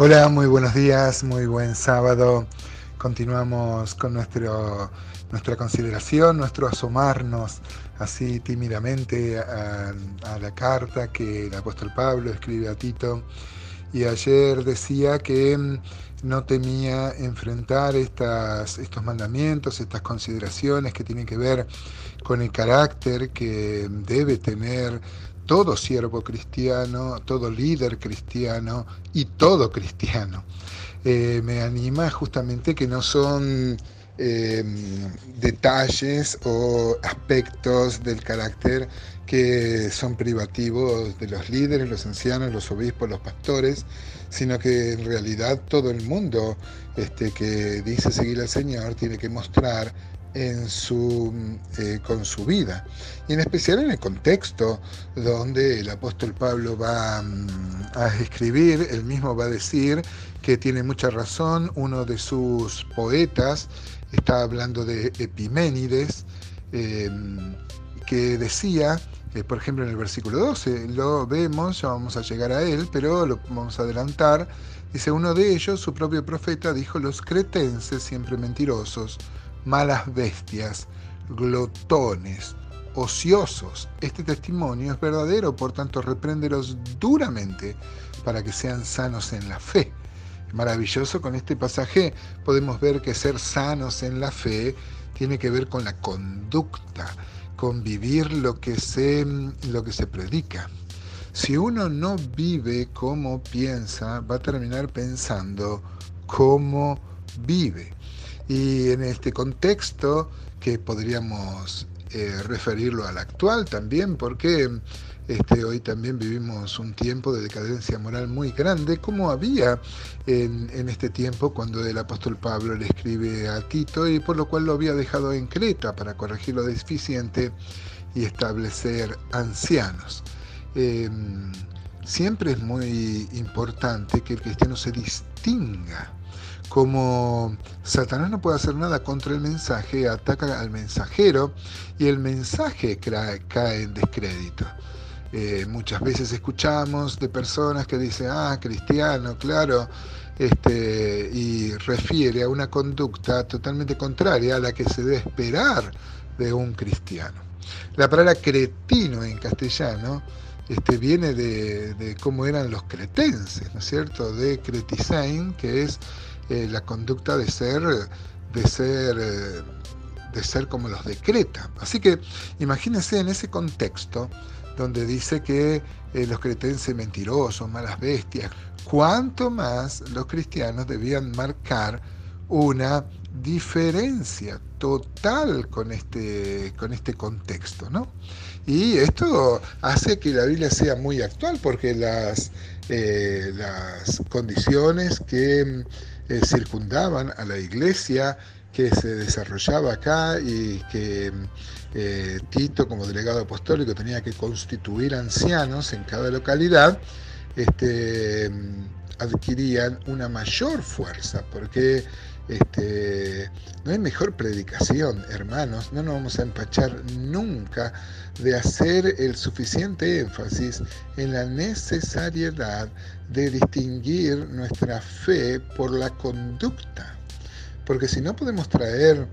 Hola, muy buenos días, muy buen sábado. Continuamos con nuestro, nuestra consideración, nuestro asomarnos así tímidamente a, la carta que el apóstol Pablo escribe a Tito. Y ayer decía que mm, no temía enfrentar estas, estos mandamientos, estas consideraciones que tienen que ver con el carácter que debe tener todo siervo cristiano, todo líder cristiano y todo cristiano. Eh, me anima justamente que no son em, detalles o aspectos del carácter que son privativos de los líderes, los ancianos, los obispos, los pastores, sino que en realidad todo el mundo este, que dice seguir al Señor tiene que mostrar en su, eh, con su vida, y en especial en el contexto donde el apóstol Pablo va mm, a escribir, él mismo va a decir que tiene mucha razón, uno de sus poetas está hablando de Epiménides, em, que decía, eh, por ejemplo en el versículo 12, lo vemos, ya vamos a llegar a él, pero lo vamos a adelantar, dice uno de ellos, su propio profeta, dijo, los cretenses siempre mentirosos, malas bestias, glotones, ociosos. Este testimonio es verdadero, por tanto, repréndelos duramente para que sean sanos en la fe. Maravilloso con este pasaje podemos ver que ser sanos en la fe tiene que ver con la conducta, con vivir lo que se, lo que se predica. Si uno no vive como piensa, va a terminar pensando como vive. Y en este contexto, que podríamos eh, referirlo al actual también, porque este, hoy también vivimos un tiempo de decadencia moral muy grande, como había en, este tiempo cuando el apóstol Pablo le escribe a Tito y por lo cual lo había dejado en Creta para corregir lo deficiente y establecer ancianos. Em, siempre es muy importante que el cristiano se distinga como Satanás no puede hacer nada contra el mensaje, ataca al mensajero y el mensaje cae en descrédito. Eh, muchas veces escuchamos de personas que dicen, ah, cristiano, claro, este, y refiere a una conducta totalmente contraria a la que se debe esperar de un cristiano. La palabra cretino en castellano este, viene de, de, cómo eran los cretenses, ¿no es cierto? De cretisain, que es eh, la conducta de ser, de ser, eh, de ser como los decreta. Así que imagínense en ese contexto donde dice que eh, los cretenses mentirosos, malas bestias, cuánto más los cristianos debían marcar una diferencia total con este, con este contexto, ¿no? Y esto hace que la Biblia sea muy actual, porque las, las condiciones que eh, circundaban a la iglesia que se desarrollaba acá y que eh, Tito como delegado apostólico tenía que constituir ancianos en cada localidad, este, adquirían una mayor fuerza, porque este, no hay mejor predicación, hermanos, no nos vamos a empachar nunca de hacer el suficiente énfasis en la necesariedad de distinguir nuestra fe por la conducta, porque si no podemos traer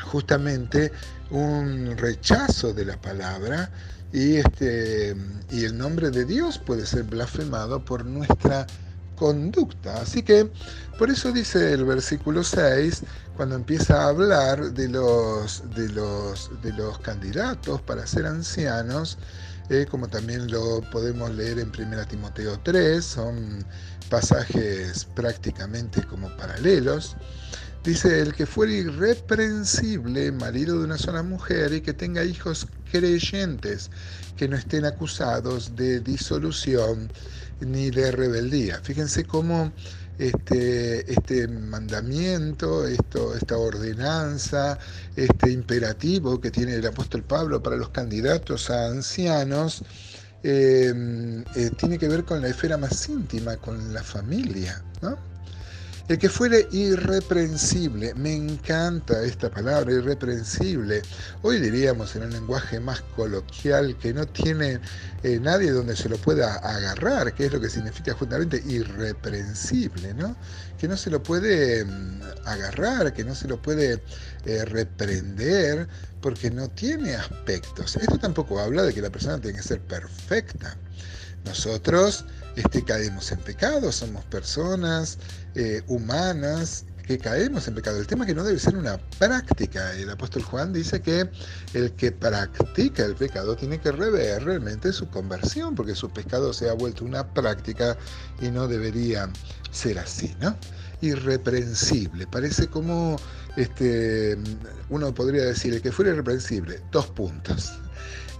justamente un rechazo de la palabra y, este, y el nombre de Dios puede ser blasfemado por nuestra conducta. Así que por eso dice el versículo 6, cuando empieza a hablar de los, de los, de los candidatos para ser ancianos, eh, como también lo podemos leer en 1 Timoteo 3, son pasajes prácticamente como paralelos. Dice, el que fuera irreprensible, marido de una sola mujer, y que tenga hijos creyentes, que no estén acusados de disolución ni de rebeldía. Fíjense cómo este, este mandamiento, esto, esta ordenanza, este imperativo que tiene el apóstol Pablo para los candidatos a ancianos, em, eh, tiene que ver con la esfera más íntima, con la familia. El que fuere irreprensible, me encanta esta palabra, irreprensible. Hoy diríamos en un lenguaje más coloquial que no tiene eh, nadie donde se lo pueda agarrar, que es lo que significa justamente irreprensible, ¿no? Que no se lo puede mm, agarrar, que no se lo puede eh, reprender, porque no tiene aspectos. Esto tampoco habla de que la persona tiene que ser perfecta. Nosotros este, caemos en pecado, somos personas eh, humanas que caemos en pecado. El tema es que no debe ser una práctica. El apóstol Juan dice que el que practica el pecado tiene que rever realmente su conversión, porque su pecado se ha vuelto una práctica y no debería ser así, ¿no? Irreprensible. Parece como este, uno podría decir, el que fuera irreprensible, dos puntos.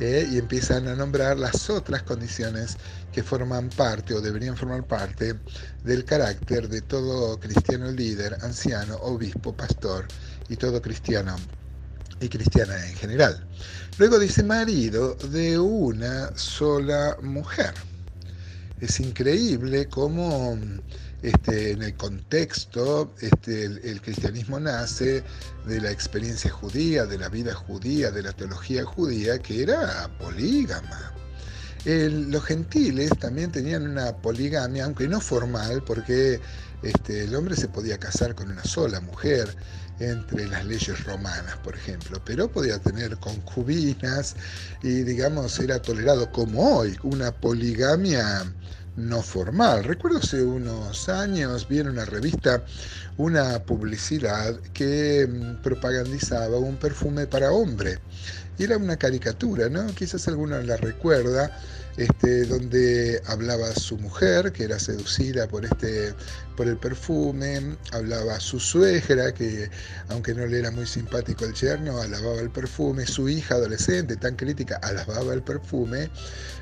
¿Eh? y empiezan a nombrar las otras condiciones que forman parte o deberían formar parte del carácter de todo cristiano líder, anciano, obispo, pastor y todo cristiano y cristiana en general. Luego dice marido de una sola mujer. Es increíble cómo este, en el contexto, este, el, cristianismo nace de la experiencia judía, de la vida judía, de la teología judía, que era polígama. los gentiles también tenían una poligamia, aunque no formal, porque este, el hombre se podía casar con una sola mujer entre las leyes romanas, por ejemplo, pero podía tener concubinas y, digamos, era tolerado como hoy, una poligamia no formal. Recuerdo hace unos años vi en una revista una publicidad que mm, propagandizaba un perfume para hombre. Y era una caricatura, ¿no? Quizás alguno la recuerda, este, donde hablaba su mujer, que era seducida por, este, por el perfume, hablaba su suegra, que aunque no le era muy simpático el yerno, alababa el perfume, su hija adolescente, tan crítica, alababa el perfume,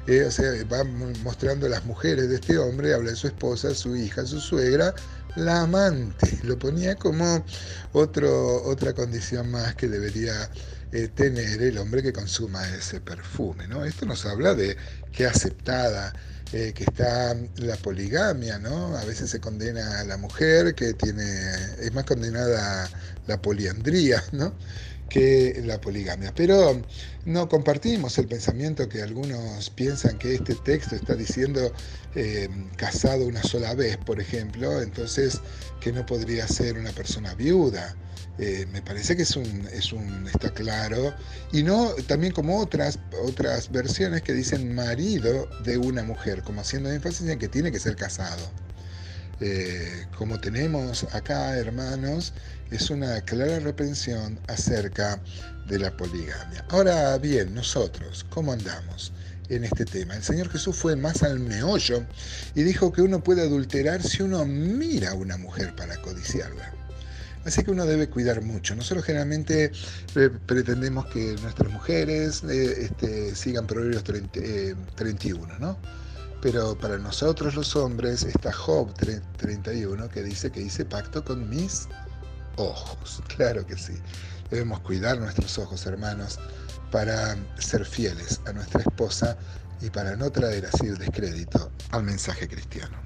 eh, o sea, va mostrando las mujeres de este hombre, habla de su esposa, su hija, su suegra, la amante, lo ponía como otro, otra condición más que debería eh, tener el hombre que consuma ese perfume. ¿no? Esto nos habla de qué aceptada eh, que está la poligamia, ¿no? A veces se condena a la mujer que tiene, es más condenada la poliandría, ¿no? que la poligamia. Pero no compartimos el pensamiento que algunos piensan que este texto está diciendo eh, casado una sola vez, por ejemplo, entonces que no podría ser una persona viuda. Eh, me parece que es un, es un, está claro, y no también como otras, otras versiones que dicen marido de una mujer, como haciendo énfasis en que tiene que ser casado. Eh, como tenemos acá, hermanos, es una clara reprensión acerca de la poligamia. Ahora bien, nosotros, ¿cómo andamos? en este tema. El Señor Jesús fue más al meollo y dijo que uno puede adulterar si uno mira a una mujer para codiciarla. Así que uno debe cuidar mucho. Nosotros generalmente eh, pretendemos que nuestras mujeres eh, este, sigan Proverbios 31, ¿no? Pero para nosotros los hombres está Job 31 que dice que hice pacto con mis ojos. Claro que sí. Debemos cuidar nuestros ojos, hermanos, para ser fieles a nuestra esposa y para no traer así el descrédito al mensaje cristiano.